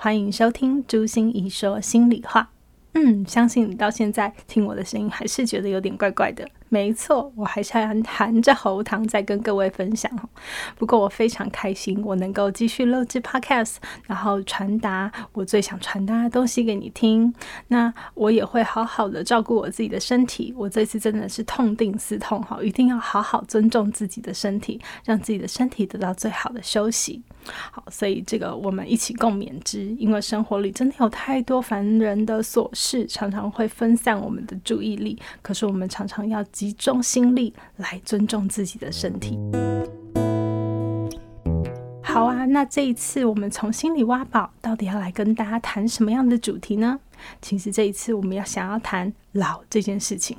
欢迎收听朱心怡说心里话。嗯，相信你到现在听我的声音还是觉得有点怪怪的。没错，我还是要含着喉糖在跟各位分享不过我非常开心，我能够继续录制 Podcast，然后传达我最想传达的东西给你听。那我也会好好的照顾我自己的身体。我这次真的是痛定思痛哈，一定要好好尊重自己的身体，让自己的身体得到最好的休息。好，所以这个我们一起共勉之。因为生活里真的有太多烦人的琐事，常常会分散我们的注意力。可是我们常常要。集中心力来尊重自己的身体。好啊，那这一次我们从心里挖宝，到底要来跟大家谈什么样的主题呢？其实这一次我们要想要谈老这件事情。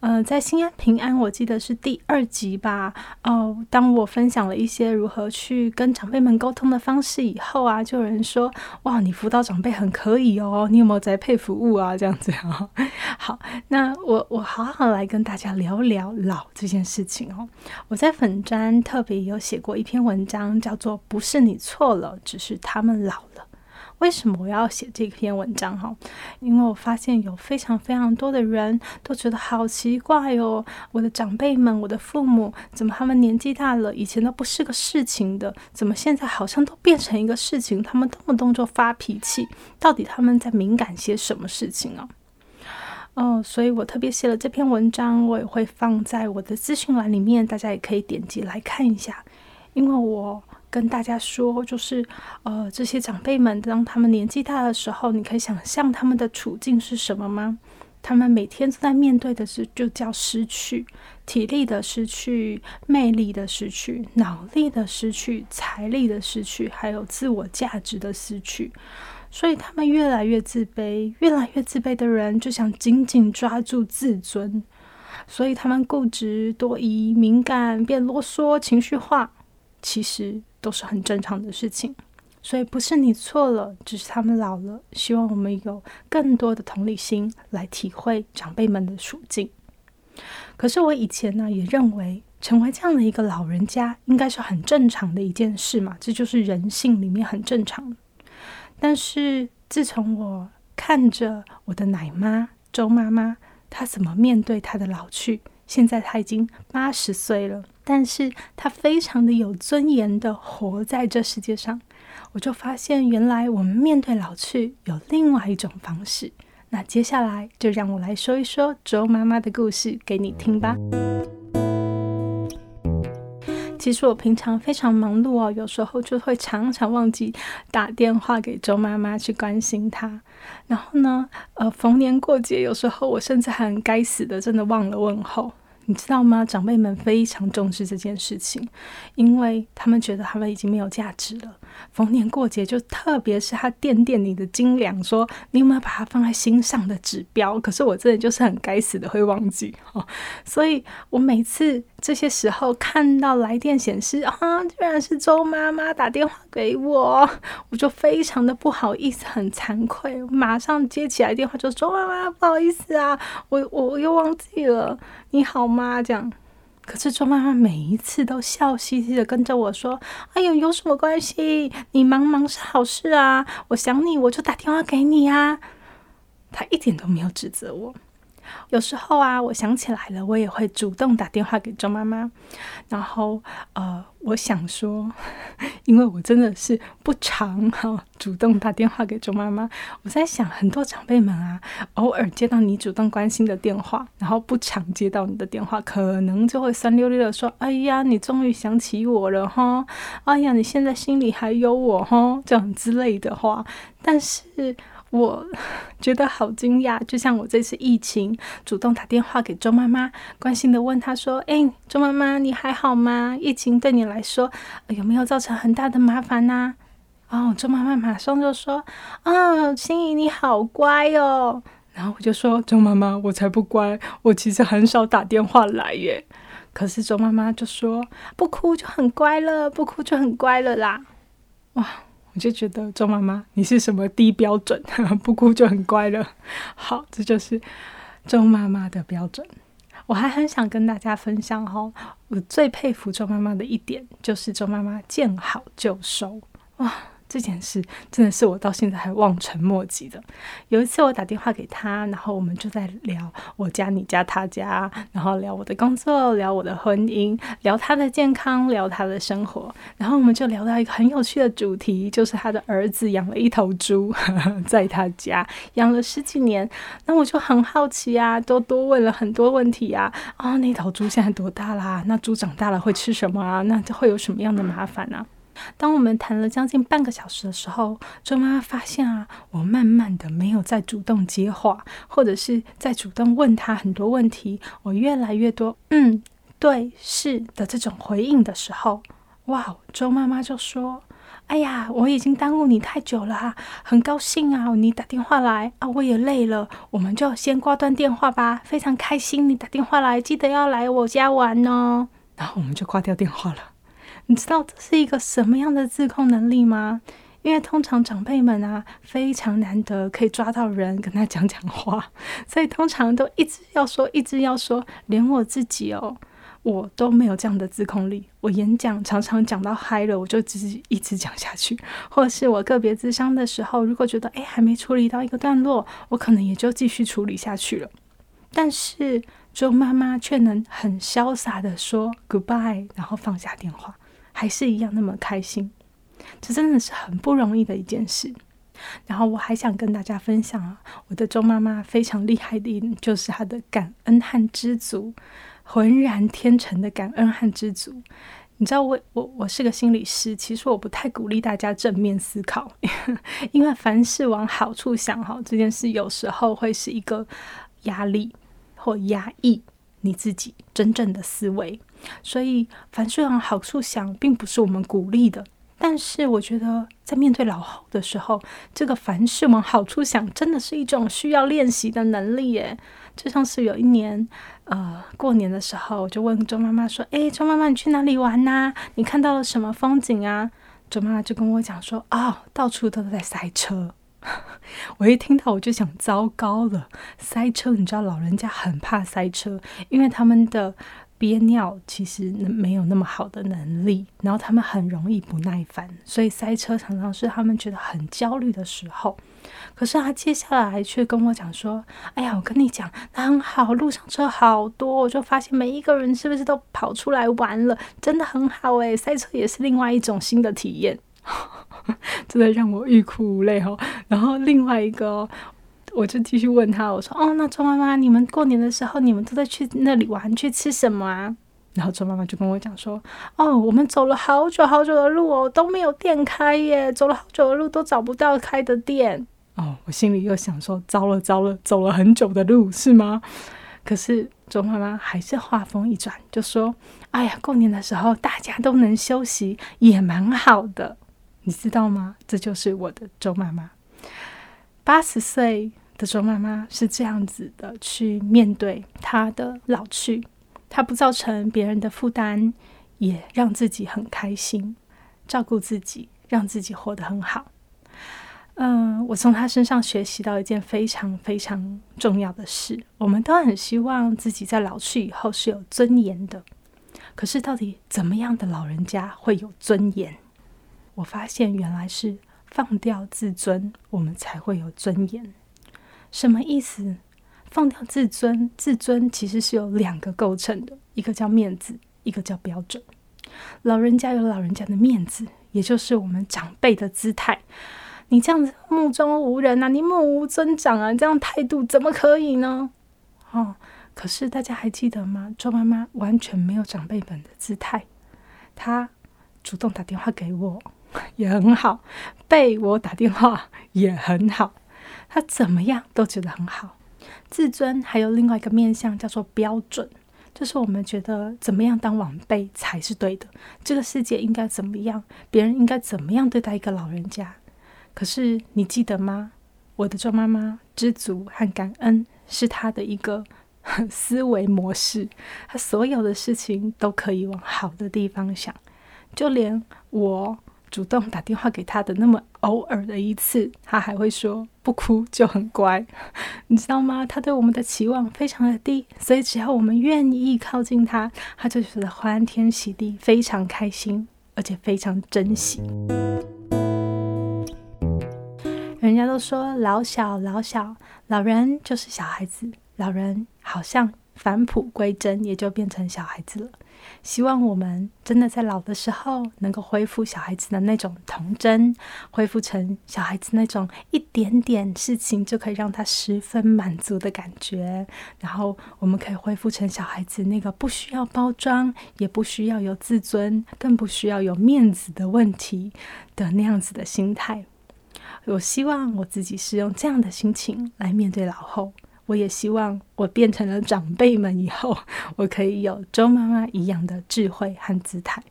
呃，在心安平安，我记得是第二集吧。哦，当我分享了一些如何去跟长辈们沟通的方式以后啊，就有人说：“哇，你辅导长辈很可以哦，你有没有在配服务啊？”这样子啊。好，那我我好好来跟大家聊聊老这件事情哦。我在粉专特别有写过一篇文章，叫做《不是你错了，只是他们老了》。为什么我要写这篇文章哈？因为我发现有非常非常多的人都觉得好奇怪哦，我的长辈们，我的父母，怎么他们年纪大了，以前都不是个事情的，怎么现在好像都变成一个事情？他们动不动就发脾气，到底他们在敏感些什么事情啊？哦，所以我特别写了这篇文章，我也会放在我的资讯栏里面，大家也可以点击来看一下，因为我。跟大家说，就是呃，这些长辈们，当他们年纪大的时候，你可以想象他们的处境是什么吗？他们每天都在面对的是，就叫失去体力的失去、魅力的失去、脑力的失去、财力的失去，还有自我价值的失去。所以他们越来越自卑，越来越自卑的人就想紧紧抓住自尊，所以他们固执、多疑、敏感、变啰嗦、情绪化，其实。都是很正常的事情，所以不是你错了，只是他们老了。希望我们有更多的同理心来体会长辈们的处境。可是我以前呢，也认为成为这样的一个老人家，应该是很正常的一件事嘛，这就是人性里面很正常。但是自从我看着我的奶妈周妈妈，她怎么面对她的老去。现在她已经八十岁了，但是他非常的有尊严的活在这世界上。我就发现，原来我们面对老去有另外一种方式。那接下来就让我来说一说周妈妈的故事给你听吧。其实我平常非常忙碌哦，有时候就会常常忘记打电话给周妈妈去关心她。然后呢，呃，逢年过节，有时候我甚至很该死的，真的忘了问候。你知道吗？长辈们非常重视这件事情，因为他们觉得他们已经没有价值了。逢年过节，就特别是他垫垫你的斤两，说你有没有把它放在心上的指标。可是我真的就是很该死的会忘记哦，所以我每次这些时候看到来电显示啊，居然是周妈妈打电话给我，我就非常的不好意思，很惭愧，马上接起来电话就说：“妈妈，不好意思啊，我我又忘记了，你好吗？”这样。可是周妈妈每一次都笑嘻嘻的跟着我说：“哎呦，有什么关系？你忙忙是好事啊！我想你，我就打电话给你啊。”她一点都没有指责我。有时候啊，我想起来了，我也会主动打电话给周妈妈。然后，呃，我想说，因为我真的是不常哈主动打电话给周妈妈。我在想，很多长辈们啊，偶尔接到你主动关心的电话，然后不常接到你的电话，可能就会酸溜溜的说：“哎呀，你终于想起我了哈！哎呀，你现在心里还有我哈！”这样之类的话，但是。我觉得好惊讶，就像我这次疫情主动打电话给周妈妈，关心的问她说：“哎，周妈妈，你还好吗？疫情对你来说有没有造成很大的麻烦呢？”哦，周妈妈马上就说：“啊，心怡你好乖哦。”然后我就说：“周妈妈，我才不乖，我其实很少打电话来耶。”可是周妈妈就说：“不哭就很乖了，不哭就很乖了啦。”哇，我就觉得周妈妈你是什么低标准？不哭就很乖了。好，这就是周妈妈的标准。我还很想跟大家分享哈，我最佩服周妈妈的一点就是周妈妈见好就收哇。这件事真的是我到现在还望尘莫及的。有一次我打电话给他，然后我们就在聊我家、你家、他家，然后聊我的工作，聊我的婚姻，聊他的健康，聊他的生活。然后我们就聊到一个很有趣的主题，就是他的儿子养了一头猪，在他家养了十几年。那我就很好奇啊，都多问了很多问题啊。啊，那头猪现在多大啦？那猪长大了会吃什么啊？那会有什么样的麻烦呢？当我们谈了将近半个小时的时候，周妈妈发现啊，我慢慢的没有再主动接话，或者是在主动问他很多问题，我越来越多嗯，对，是的这种回应的时候，哇，周妈妈就说：“哎呀，我已经耽误你太久了啊，很高兴啊，你打电话来啊，我也累了，我们就先挂断电话吧。非常开心你打电话来，记得要来我家玩哦。”然后我们就挂掉电话了。你知道这是一个什么样的自控能力吗？因为通常长辈们啊，非常难得可以抓到人跟他讲讲话，所以通常都一直要说，一直要说。连我自己哦，我都没有这样的自控力。我演讲常常讲到嗨了，我就自己一直讲下去；或是我个别自伤的时候，如果觉得诶还没处理到一个段落，我可能也就继续处理下去了。但是周妈妈却能很潇洒的说 goodbye，然后放下电话。还是一样那么开心，这真的是很不容易的一件事。然后我还想跟大家分享啊，我的周妈妈非常厉害的一点就是她的感恩和知足，浑然天成的感恩和知足。你知道我我我是个心理师，其实我不太鼓励大家正面思考，因为凡事往好处想哈，这件事有时候会是一个压力或压抑你自己真正的思维。所以凡事往好处想，并不是我们鼓励的。但是我觉得，在面对老后的时候，这个凡事往好处想，真的是一种需要练习的能力耶。就像是有一年，呃，过年的时候，我就问周妈妈说：“诶，周妈妈，你去哪里玩呐？你看到了什么风景啊？”周妈妈就跟我讲说：“啊，到处都在塞车。”我一听到，我就想，糟糕了，塞车！你知道，老人家很怕塞车，因为他们的。憋尿其实没有那么好的能力，然后他们很容易不耐烦，所以塞车常常是他们觉得很焦虑的时候。可是他接下来却跟我讲说：“哎呀，我跟你讲，那很好，路上车好多，我就发现每一个人是不是都跑出来玩了，真的很好诶，塞车也是另外一种新的体验，真的让我欲哭无泪哈。然后另外一个。”我就继续问他，我说：“哦，那周妈妈，你们过年的时候，你们都在去那里玩，去吃什么啊？”然后周妈妈就跟我讲说：“哦，我们走了好久好久的路哦，都没有店开耶，走了好久的路都找不到开的店。”哦，我心里又想说：“糟了糟了，走了很久的路是吗？”可是周妈妈还是话锋一转，就说：“哎呀，过年的时候大家都能休息，也蛮好的，你知道吗？这就是我的周妈妈，八十岁。”的周妈妈是这样子的去面对她的老去，她不造成别人的负担，也让自己很开心，照顾自己，让自己活得很好。嗯，我从她身上学习到一件非常非常重要的事：我们都很希望自己在老去以后是有尊严的。可是，到底怎么样的老人家会有尊严？我发现原来是放掉自尊，我们才会有尊严。什么意思？放掉自尊，自尊其实是有两个构成的，一个叫面子，一个叫标准。老人家有老人家的面子，也就是我们长辈的姿态。你这样子目中无人啊，你目无尊长啊，这样态度怎么可以呢？哦，可是大家还记得吗？周妈妈完全没有长辈本的姿态，她主动打电话给我 也很好，被我打电话 也很好。他怎么样都觉得很好，自尊还有另外一个面向叫做标准。就是我们觉得怎么样当晚辈才是对的，这个世界应该怎么样，别人应该怎么样对待一个老人家。可是你记得吗？我的周妈妈知足和感恩是她的一个 思维模式，她所有的事情都可以往好的地方想，就连我。主动打电话给他的那么偶尔的一次，他还会说不哭就很乖，你知道吗？他对我们的期望非常的低，所以只要我们愿意靠近他，他就觉得欢天喜地，非常开心，而且非常珍惜。人家都说老小老小，老人就是小孩子，老人好像返璞归真，也就变成小孩子了。希望我们真的在老的时候，能够恢复小孩子的那种童真，恢复成小孩子那种一点点事情就可以让他十分满足的感觉。然后，我们可以恢复成小孩子那个不需要包装，也不需要有自尊，更不需要有面子的问题的那样子的心态。我希望我自己是用这样的心情来面对老后。我也希望我变成了长辈们以后，我可以有周妈妈一样的智慧和姿态。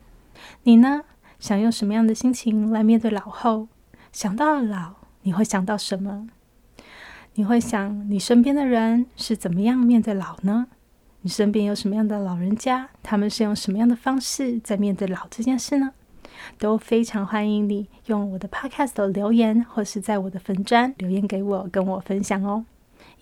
你呢？想用什么样的心情来面对老后？想到了老，你会想到什么？你会想你身边的人是怎么样面对老呢？你身边有什么样的老人家？他们是用什么样的方式在面对老这件事呢？都非常欢迎你用我的 Podcast 留言，或是在我的粉砖留言给我，跟我分享哦。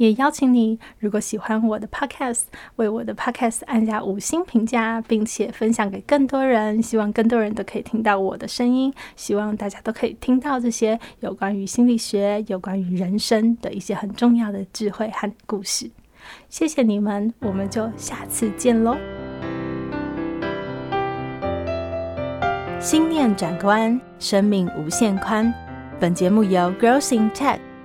也邀请你，如果喜欢我的 podcast，为我的 podcast 按下五星评价，并且分享给更多人。希望更多人都可以听到我的声音，希望大家都可以听到这些有关于心理学、有关于人生的一些很重要的智慧和故事。谢谢你们，我们就下次见喽！心念转关，生命无限宽。本节目由 Growth in Tech。